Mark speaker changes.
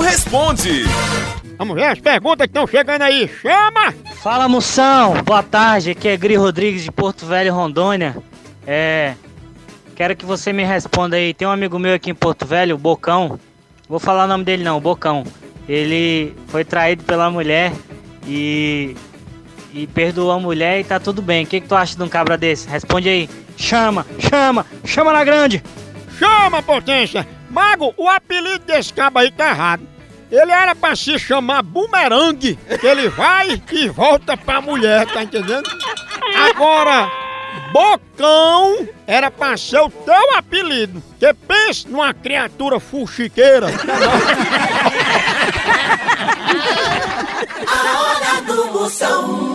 Speaker 1: responde.
Speaker 2: Vamos ver as perguntas que estão chegando aí. Chama!
Speaker 3: Fala moção, boa tarde, aqui é Gri Rodrigues de Porto Velho, Rondônia. É. Quero que você me responda aí. Tem um amigo meu aqui em Porto Velho, o Bocão. Vou falar o nome dele não, o Bocão. Ele foi traído pela mulher e. E perdoou a mulher e tá tudo bem. O que, que tu acha de um cabra desse? Responde aí. Chama, chama, chama na grande!
Speaker 2: Chama, potência! Mago, o apelido desse cabo aí tá errado. Ele era pra se chamar bumerangue, que ele vai e volta pra mulher, tá entendendo? Agora, bocão era pra ser o teu apelido. Que pensa numa criatura fuxiqueira.
Speaker 4: A hora do Moção.